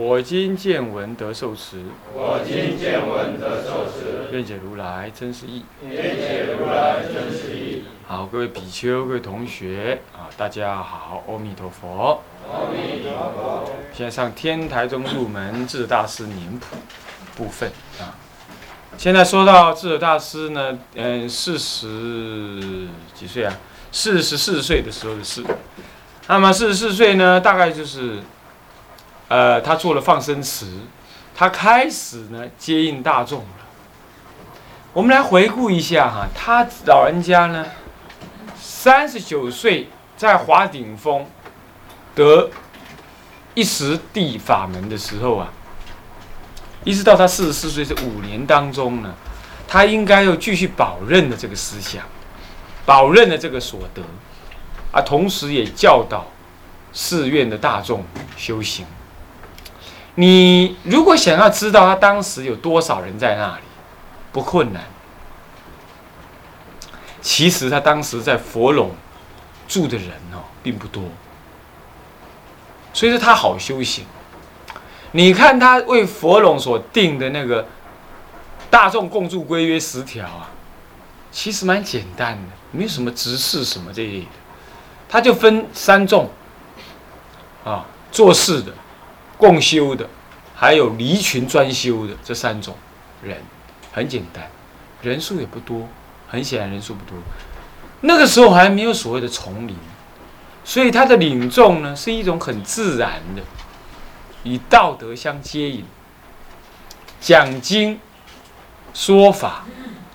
我今见闻得受持，我今见闻得受持，愿解如来真实义。愿解如来真实义。好，各位比丘、各位同学啊，大家好，阿弥陀佛。阿弥陀佛。现在上天台宗入门智大师年谱部分啊。现在说到智者大师呢，嗯，四十几岁啊？四十四岁的时候的事。那么四十四岁呢，大概就是，呃，他做了放生池，他开始呢接应大众了。我们来回顾一下哈，他老人家呢，三十九岁在华顶峰得一时地法门的时候啊，一直到他四十四岁这五年当中呢，他应该又继续保任的这个思想，保任的这个所得。啊，同时也教导寺院的大众修行。你如果想要知道他当时有多少人在那里，不困难。其实他当时在佛垄住的人哦，并不多，所以说他好修行。你看他为佛垄所定的那个大众共住规约十条啊，其实蛮简单的，没有什么执事什么这类的。他就分三众，啊，做事的、共修的，还有离群专修的这三种人，很简单，人数也不多，很显然人数不多。那个时候还没有所谓的丛林，所以他的领众呢是一种很自然的，以道德相接引，讲经说法，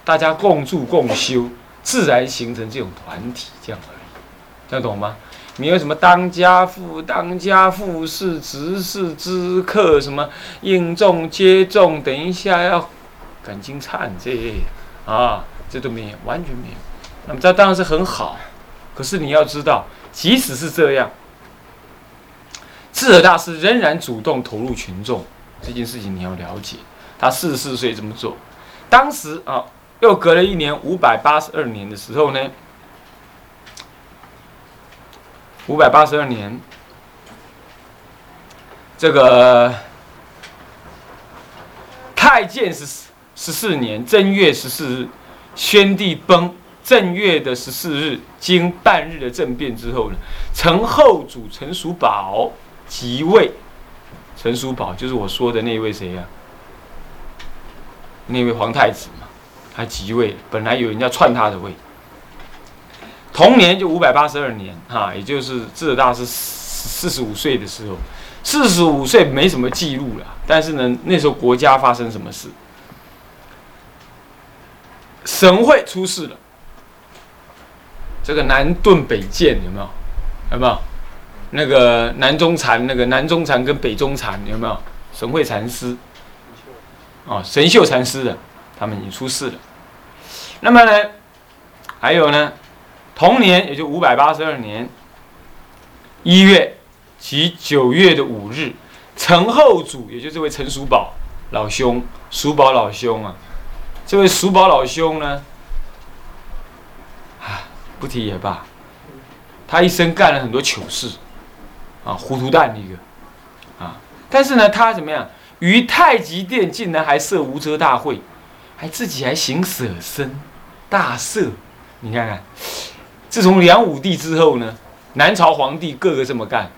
大家共住共修，自然形成这种团体，这样而已。听得懂吗？没有什么当家父、当家父是执事知客，什么应众接众，等一下要赶经忏这啊，这都没有，完全没有。那么这当然是很好，可是你要知道，即使是这样，智者大师仍然主动投入群众这件事情，你要了解。他四十四岁这么做，当时啊，又隔了一年五百八十二年的时候呢。五百八十二年，这个太监十十四年正月十四日，宣帝崩。正月的十四日，经半日的政变之后呢，陈后主陈叔宝即位。陈叔宝就是我说的那位谁呀？那位皇太子嘛，他即位。本来有人要篡他的位。同年就五百八十二年，哈，也就是智者大师四十五岁的时候，四十五岁没什么记录了。但是呢，那时候国家发生什么事？神会出事了。这个南顿北渐有没有？有没有？那个南中禅，那个南中禅跟北中禅有没有？神会禅师，哦，神秀禅师的，他们已经出事了。那么呢，还有呢？同年，也就五百八十二年一月及九月的五日，陈后主，也就是这位陈叔宝老兄，叔宝老兄啊，这位叔宝老兄呢，啊，不提也罢，他一生干了很多糗事，啊，糊涂蛋一个，啊，但是呢，他怎么样？于太极殿竟然还设无遮大会，还自己还行舍身大赦，你看看。自从梁武帝之后呢，南朝皇帝个个这么干，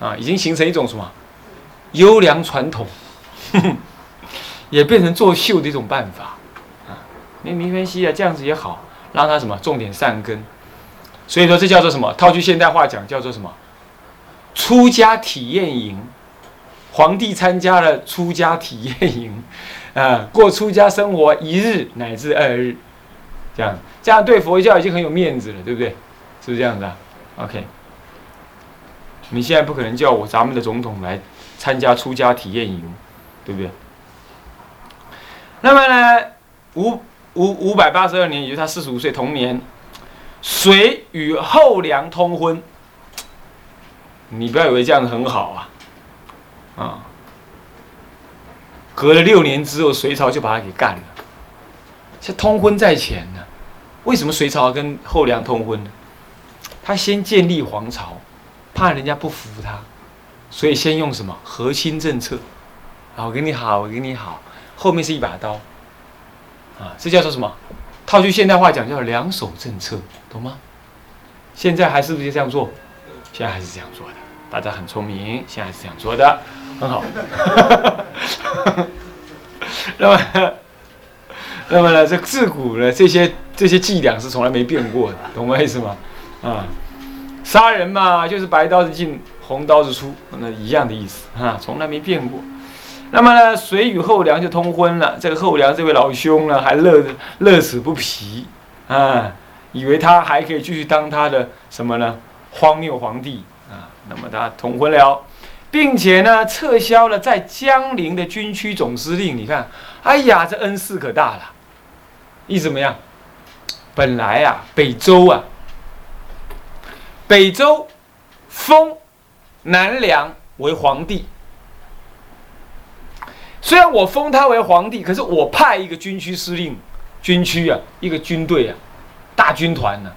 啊，已经形成一种什么优良传统，也变成作秀的一种办法，啊，没没关系啊，这样子也好，让他什么重点善根，所以说这叫做什么？套句现代话讲，叫做什么？出家体验营，皇帝参加了出家体验营，啊，过出家生活一日乃至二日。这样，这样对佛教已经很有面子了，对不对？是不是这样子啊？OK，你现在不可能叫我咱们的总统来参加出家体验营，对不对？那么呢，五五五百八十二年，也就是他四十五岁同年，谁与后梁通婚。你不要以为这样子很好啊，啊！隔了六年之后，隋朝就把他给干了。这通婚在前呢，为什么隋朝跟后梁通婚呢？他先建立皇朝，怕人家不服他，所以先用什么和亲政策？啊，我跟你好，我跟你好，后面是一把刀，啊，这叫做什么？套句现代话讲，叫两手政策，懂吗？现在还是不是这样做？现在还是这样做的，大家很聪明，现在是这样做的，很好。那么，那么呢？这自古呢，这些这些伎俩是从来没变过的，懂我意思吗？啊，杀人嘛，就是白刀子进红刀子出，那一样的意思啊，从来没变过。那么呢，隋与后梁就通婚了。这个后梁这位老兄呢，还乐乐此不疲啊，以为他还可以继续当他的什么呢？荒谬皇帝啊。那么他通婚了，并且呢，撤销了在江陵的军区总司令。你看，哎呀，这恩赐可大了。意怎么样？本来啊，北周啊，北周封南梁为皇帝。虽然我封他为皇帝，可是我派一个军区司令，军区啊，一个军队啊，大军团呢，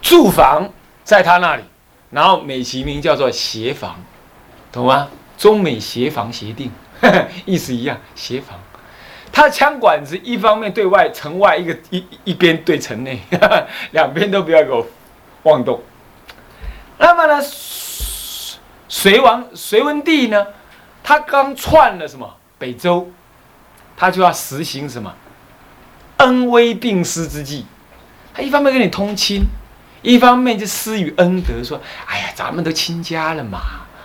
驻防在他那里，然后美其名叫做协防，懂吗？中美协防协定，意思一样，协防。他的枪管子一方面对外城外，一个一一边对城内，两边都不要给我妄动。那么呢，隋王隋文帝呢，他刚篡了什么？北周，他就要实行什么恩威并施之计？他一方面跟你通亲，一方面就施予恩德，说：“哎呀，咱们都亲家了嘛，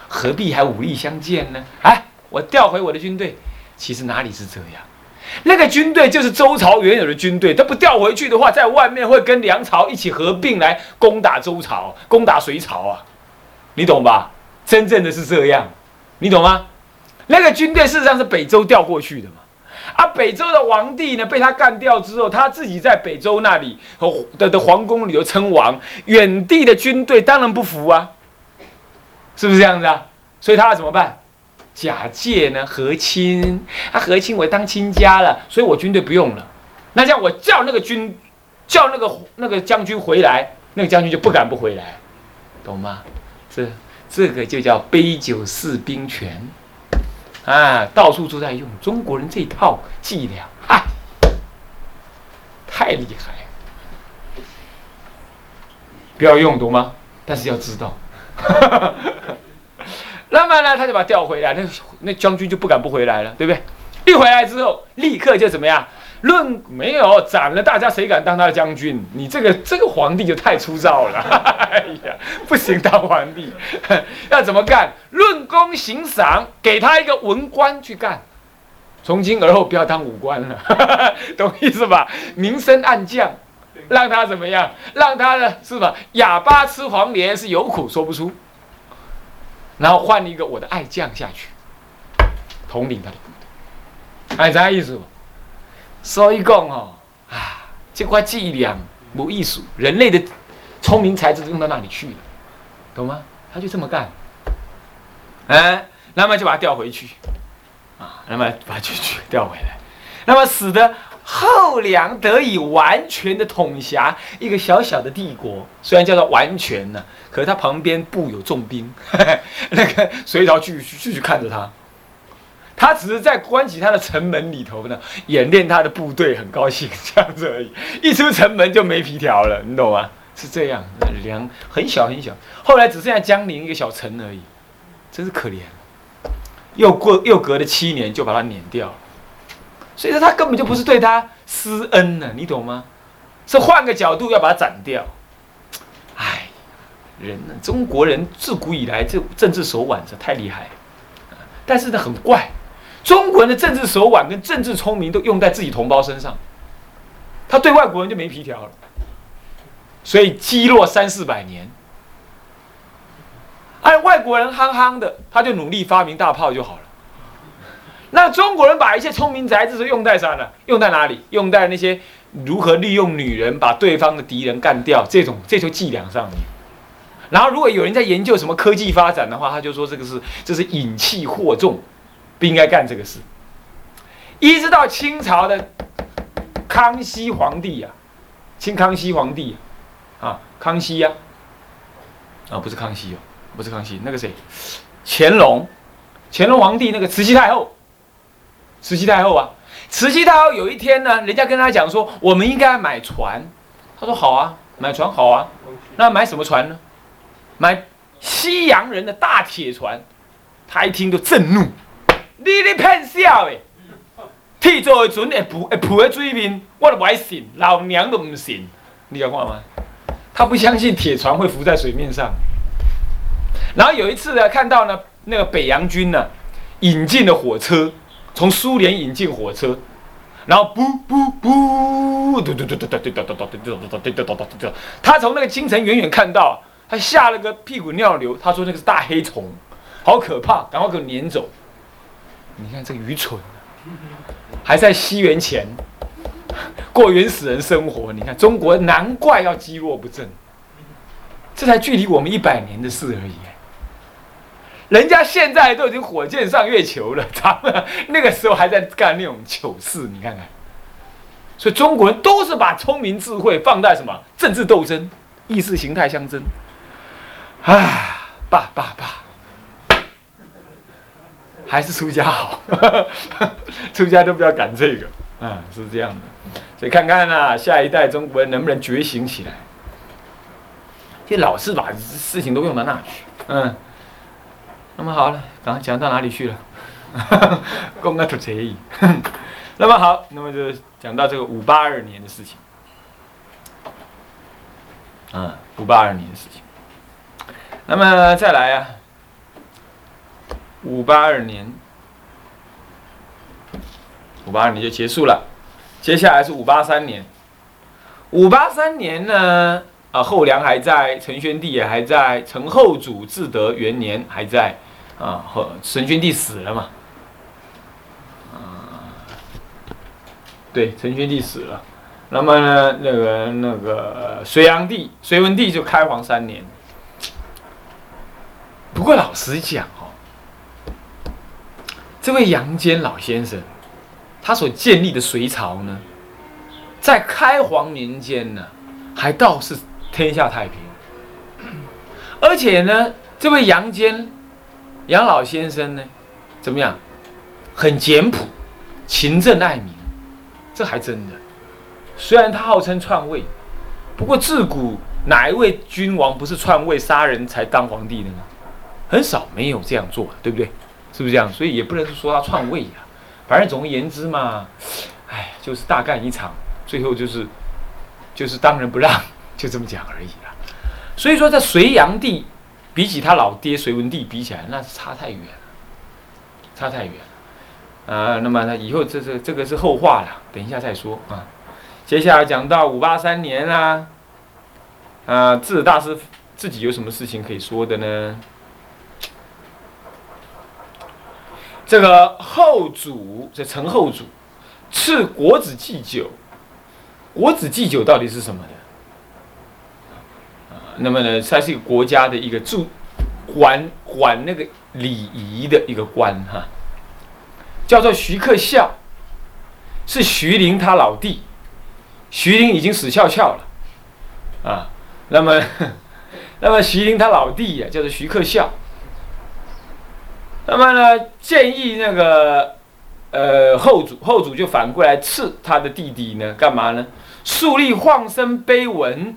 何必还武力相见呢？”哎，我调回我的军队，其实哪里是这样？那个军队就是周朝原有的军队，他不调回去的话，在外面会跟梁朝一起合并来攻打周朝、攻打隋朝啊，你懂吧？真正的是这样，你懂吗？那个军队事实上是北周调过去的嘛，啊，北周的皇帝呢被他干掉之后，他自己在北周那里和的的皇宫里头称王，远地的军队当然不服啊，是不是这样子啊？所以他要怎么办？假借呢和亲，啊和亲我当亲家了，所以我军队不用了，那叫我叫那个军，叫那个那个将军回来，那个将军就不敢不回来，懂吗？这这个就叫杯酒释兵权。啊，到处都在用中国人这套伎俩，嗨，太厉害！不要用，懂吗？但是要知道。那么呢，他就把他调回来，那那将军就不敢不回来了，对不对？一回来之后，立刻就怎么样？论没有斩了大家，谁敢当他的将军？你这个这个皇帝就太粗糙了，哎呀，不行当皇帝，要怎么干？论功行赏，给他一个文官去干，从今而后不要当武官了，懂意思吧？明升暗降，让他怎么样？让他呢是吧？哑巴吃黄连是有苦说不出，然后换了一个我的爱将下去，统领他的部队，哎，啥意思？所以讲哦，啊，这块伎俩无艺术，人类的聪明才智用到那里去了，懂吗？他就这么干，哎，那么就把他调回去，啊，那么把去去调回来，那么使得后梁得以完全的统辖一个小小的帝国，虽然叫做完全呢，可是他旁边布有重兵，那个隋朝继续继续看着他。他只是在关起他的城门里头呢，演练他的部队，很高兴这样子而已。一出城门就没皮条了，你懂吗？是这样，梁很小很小，后来只剩下江陵一个小城而已，真是可怜。又过又隔了七年，就把他撵掉了。所以说他根本就不是对他施恩呢，你懂吗？是换个角度要把他斩掉。哎，人呢，中国人自古以来这政治手腕是太厉害，但是呢很怪。中国人的政治手腕跟政治聪明都用在自己同胞身上，他对外国人就没皮条了，所以积弱三四百年。而外国人憨憨的，他就努力发明大炮就好了。那中国人把一些聪明才智都用在啥呢？用在哪里？用在那些如何利用女人把对方的敌人干掉这种这种伎俩上面。然后，如果有人在研究什么科技发展的话，他就说这个是这是引气惑众，不应该干这个事。一直到清朝的康熙皇帝呀，清康熙皇帝啊，康熙呀，啊不是康熙哦，不是康熙，那个谁，乾隆，乾隆皇帝那个慈禧太后。慈禧太后啊，慈禧太后有一天呢，人家跟他讲说，我们应该买船。他说好啊，买船好啊。那买什么船呢？买西洋人的大铁船。他一听就震怒，你你骗笑诶！铁做的船会浮会浮在水面，我都不爱信，老娘都唔信。你讲话吗？他不相信铁船会浮在水面上。然后有一次呢，看到呢，那个北洋军呢，引进了火车。从苏联引进火车，然后不不不，嘟嘟嘟嘟嘟嘟嘟嘟嘟嘟嘟嘟嘟嘟嘟他从那个京城远远看到，他吓了个屁滚尿流。他说那个是大黑虫，好可怕，赶快给我撵走。你看这个愚蠢，还在西元前 过原始人生活。你看中国难怪要积弱不振，这才距离我们一百年的事而已。人家现在都已经火箭上月球了，咱们那个时候还在干那种糗事，你看看。所以中国人都是把聪明智慧放在什么政治斗争、意识形态相争。啊，爸爸爸，还是出家好，出家都不要赶这个，啊，是这样的。所以看看啊，下一代中国人能不能觉醒起来？就老是把事情都用到那去，嗯。那么好了，刚刚讲到哪里去了？公安出差异。那么好，那么就讲到这个五八二年的事情。嗯，五八二年的事情。那么再来啊，五八二年，五八二年就结束了。接下来是五八三年。五八三年呢？啊，后梁还在，陈宣帝也还在，陈后主至德元年还在，啊，和陈宣帝死了嘛，啊，对，陈宣帝死了，那么呢，那个那个隋炀帝、隋文帝就开皇三年。不过老实讲哦，这位杨坚老先生，他所建立的隋朝呢，在开皇年间呢，还倒是。天下太平，而且呢，这位杨坚，杨老先生呢，怎么样？很简朴，勤政爱民，这还真的。虽然他号称篡位，不过自古哪一位君王不是篡位杀人才当皇帝的呢？很少没有这样做，对不对？是不是这样？所以也不能说他篡位呀。反正总而言之嘛，哎，就是大干一场，最后就是就是当仁不让。就这么讲而已啦，所以说，在隋炀帝比起他老爹隋文帝比起来，那是差太远了，差太远了啊。那么，呢，以后这这这个是后话了，等一下再说啊。接下来讲到五八三年啦，啊，智大师自己有什么事情可以说的呢？这个后主，这陈后主赐国子祭酒，国子祭酒到底是什么的？那么呢，它是一个国家的一个驻管管那个礼仪的一个官哈，叫做徐克孝，是徐陵他老弟，徐陵已经死翘翘了啊。那么，那么徐陵他老弟呀，叫做徐克孝。那么呢，建议那个呃后主后主就反过来赐他的弟弟呢，干嘛呢？树立晃生碑文。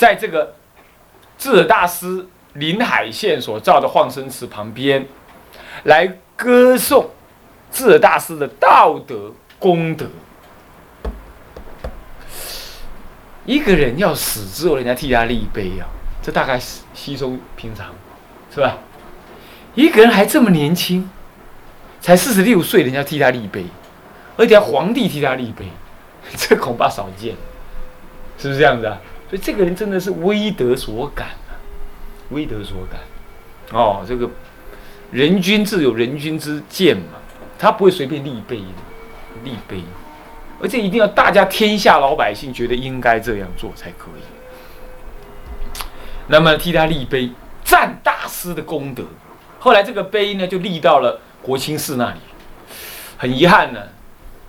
在这个智者大师临海县所造的晃生池旁边，来歌颂智者大师的道德功德。一个人要死之后，人家替他立碑啊，这大概是稀松平常，是吧？一个人还这么年轻，才四十六岁，人家替他立碑，而且皇帝替他立碑，这恐怕少见，是不是这样子啊？所以这个人真的是威德所感啊，威德所感，哦，这个人君自有人君之见嘛，他不会随便立碑的，立碑，而且一定要大家天下老百姓觉得应该这样做才可以。那么替他立碑，赞大师的功德。后来这个碑呢，就立到了国清寺那里。很遗憾呢，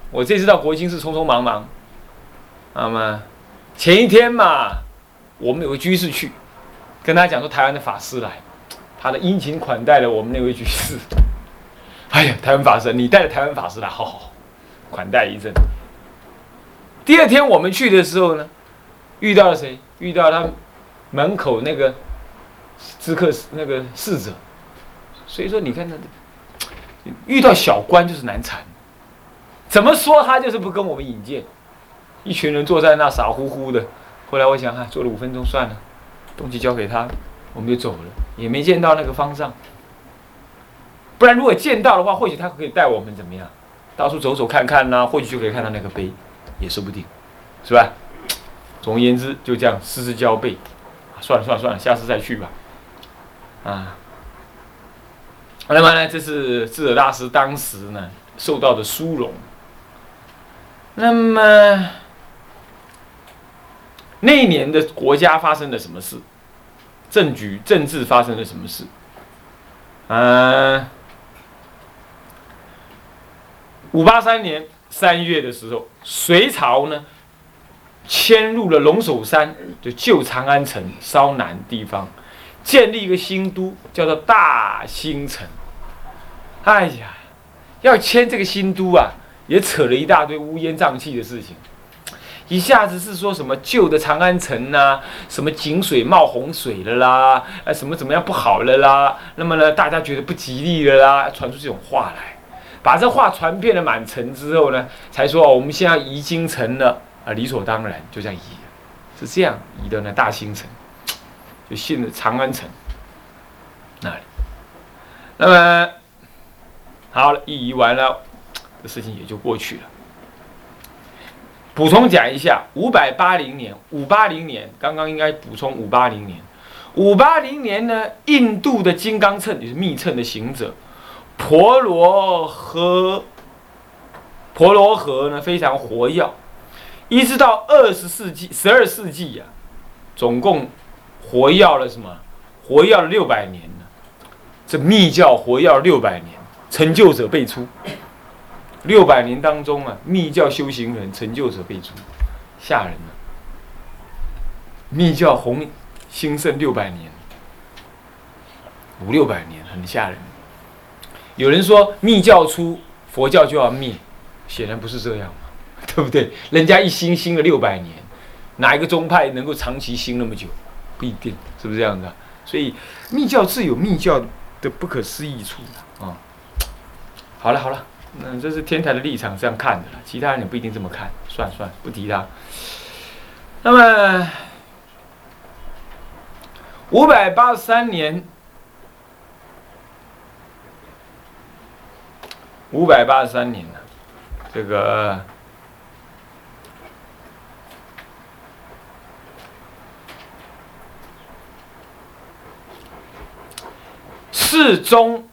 我这次到国清寺匆匆忙忙，那么前一天嘛，我们有个居士去，跟他讲说台湾的法师来，他的殷勤款待了我们那位居士。哎呀，台湾法师，你带着台湾法师来，好好好，款待一阵。第二天我们去的时候呢，遇到了谁？遇到他门口那个知客那个侍者。所以说，你看他，遇到小官就是难缠。怎么说他就是不跟我们引荐，一群人坐在那傻乎乎的。后来我想，哈，坐了五分钟算了，东西交给他，我们就走了，也没见到那个方丈。不然，如果见到的话，或许他可以带我们怎么样，到处走走看看呢？或许就可以看到那个碑，也说不定，是吧？总而言之，就这样失之交臂。算了算了算了，下次再去吧。啊，那么呢，这是智者大师当时呢受到的殊荣。那么那一年的国家发生了什么事？政局政治发生了什么事？嗯。五八三年三月的时候，隋朝呢迁入了龙首山，就旧长安城稍南地方，建立一个新都，叫做大兴城。哎呀，要迁这个新都啊，也扯了一大堆乌烟瘴气的事情。一下子是说什么旧的长安城呐，什么井水冒洪水了啦，啊，什么怎么样不好了啦？那么呢，大家觉得不吉利了啦，传出这种话来。把这话传遍了满城之后呢，才说哦，我们现在移京城了啊，理所当然就这样移，是这样移的呢。大兴城就现在长安城那里。那么好了，一移完了，这事情也就过去了。补充讲一下，五百八零年，五八零年，刚刚应该补充五八零年，五八零年呢，印度的金刚秤，就是密秤的行者。婆罗和，婆罗河呢非常活跃，一直到二十世纪、十二世纪呀，总共活跃了什么？活跃了六百年呢。这密教活跃六百年，成就者辈出。六百年当中啊，密教修行人成就者辈出，吓人了。密教红兴盛六百年，五六百年，很吓人。有人说密教出佛教就要灭，显然不是这样嘛，对不对？人家一兴兴了六百年，哪一个宗派能够长期兴那么久？不一定，是不是这样的？所以密教自有密教的不可思议处啊。好了好了，那这是天台的立场这样看的，其他人也不一定这么看。算了算了，不提他。那么五百八十三年。五百八十三年了，这个世宗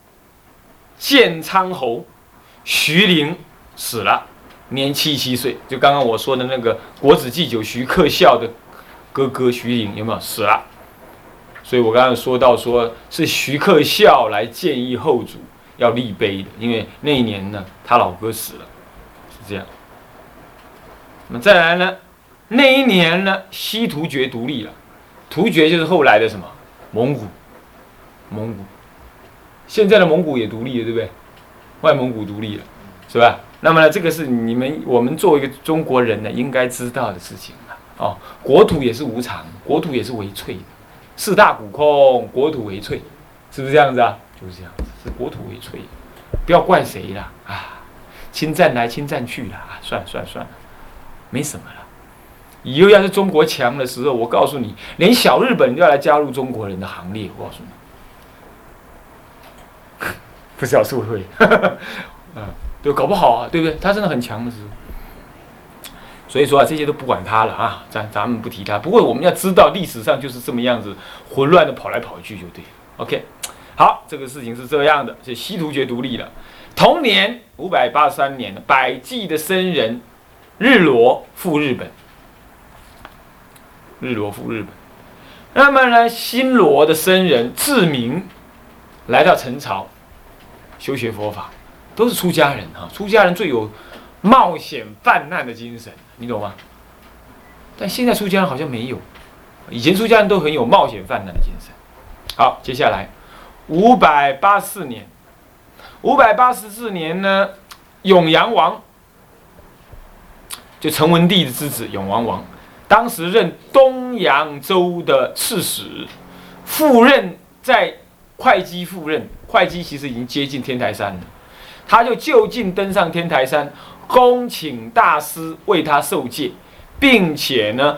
建昌侯徐陵死了，年七七岁。就刚刚我说的那个国子祭酒徐克孝的哥哥徐陵有没有死了？所以我刚刚说到，说是徐克孝来建议后主。要立碑的，因为那一年呢，他老哥死了，是这样。那么再来呢，那一年呢，西突厥独立了，突厥就是后来的什么蒙古，蒙古，现在的蒙古也独立了，对不对？外蒙古独立了，是吧？那么呢，这个是你们我们作为一个中国人呢，应该知道的事情了。哦，国土也是无常，国土也是为脆的，四大古空，国土为脆，是不是这样子啊？就是这样子。是国土为脆，不要怪谁了啊！侵占来侵占去了啊！算了算了算了，没什么了。以后要是中国强的时候，我告诉你，连小日本都要来加入中国人的行列。我告诉你，不是是不会，嗯，对，搞不好啊，对不对？他真的很强的时候。所以说啊，这些都不管他了啊，咱咱们不提他。不过我们要知道，历史上就是这么样子，混乱的跑来跑去就对了。OK。好，这个事情是这样的，就西突厥独立了，同年五百八十三年，百济的僧人日罗赴日本。日罗赴日本，那么呢，新罗的僧人智明来到陈朝修学佛法，都是出家人啊。出家人最有冒险犯难的精神，你懂吗？但现在出家人好像没有，以前出家人都很有冒险犯难的精神。好，接下来五百八十四年。五百八十四年呢，永阳王就陈文帝的之子永王王，当时任东扬州的刺史，赴任在会稽赴任，会稽其实已经接近天台山了，他就就近登上天台山，恭请大师为他受戒，并且呢，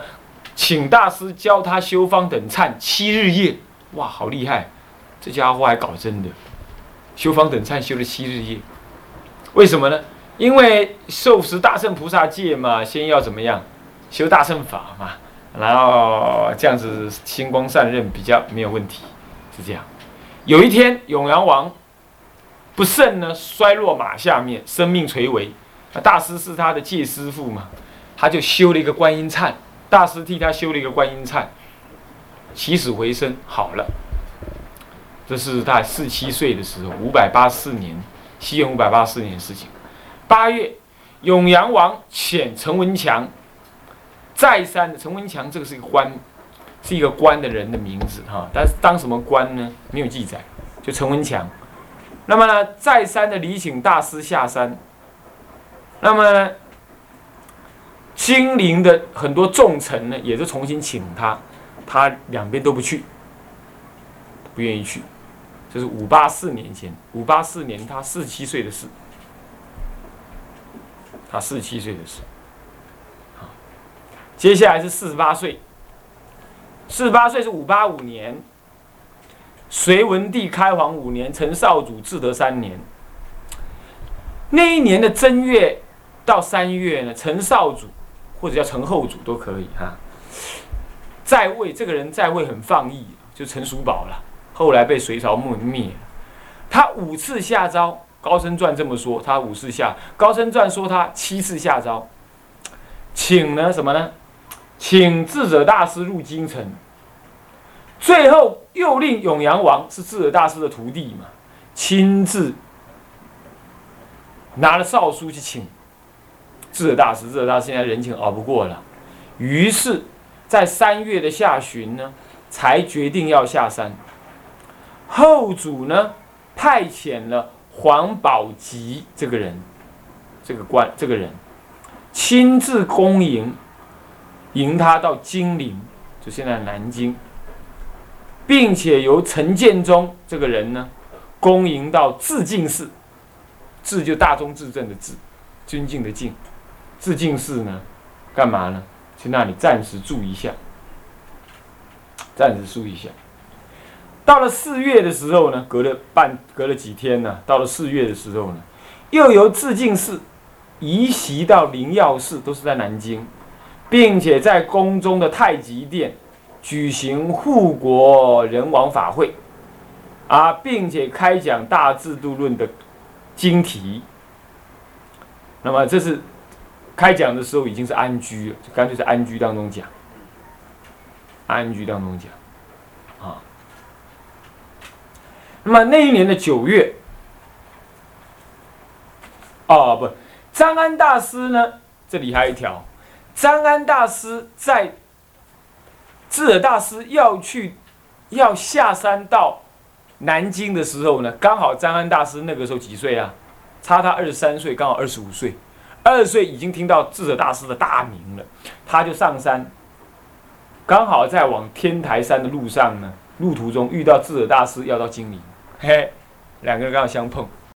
请大师教他修方等忏七日夜，哇，好厉害，这家伙还搞真的。修方等忏修了七日夜，为什么呢？因为受持大圣菩萨戒嘛，先要怎么样？修大圣法嘛，然后这样子星光散刃比较没有问题，是这样。有一天，永阳王不慎呢，摔落马下面，生命垂危。大师是他的戒师傅嘛，他就修了一个观音忏，大师替他修了一个观音忏，起死回生，好了。这是他四七岁的时候，五百八四年，西元五百八四年的事情。八月，永阳王遣陈文强，再三的陈文强，这个是一个官，是一个官的人的名字哈。但是当什么官呢？没有记载，就陈文强。那么呢，再三的礼请大师下山。那么，金陵的很多重臣呢，也是重新请他，他两边都不去，不愿意去。这是五八四年前，五八四年他四十七岁的事，他四十七岁的事。接下来是四十八岁，四十八岁是五八五年，隋文帝开皇五年，陈少主至德三年。那一年的正月到三月呢，陈少主或者叫陈后主都可以哈，在位这个人在位很放逸，就陈叔宝了。后来被隋朝灭灭，他五次下诏，《高僧传》这么说，他五次下，《高僧传》说他七次下诏，请呢什么呢？请智者大师入京城，最后又令永阳王是智者大师的徒弟嘛，亲自拿了诏书去请智者大师，智者大师现在人情熬不过了，于是，在三月的下旬呢，才决定要下山。后主呢，派遣了黄宝吉这个人，这个官这个人，亲自恭迎，迎他到金陵，就现在南京，并且由陈建中这个人呢，恭迎到自敬寺，自就大中自正的自，尊敬的敬，自敬寺呢，干嘛呢？去那里暂时住一下，暂时住一下。到了四月的时候呢，隔了半隔了几天呢，到了四月的时候呢，又由自敬寺移席到灵药寺，都是在南京，并且在宫中的太极殿举行护国人王法会，啊，并且开讲大制度论的经题。那么这是开讲的时候已经是安居了，就干脆在安居当中讲，安居当中讲。啊那么那一年的九月，哦不，张安大师呢？这里还有一条，张安大师在智者大师要去要下山到南京的时候呢，刚好张安大师那个时候几岁啊？差他二十三岁，刚好二十五岁，二十岁已经听到智者大师的大名了，他就上山，刚好在往天台山的路上呢，路途中遇到智者大师要到金陵。嘿，两个人刚好相碰。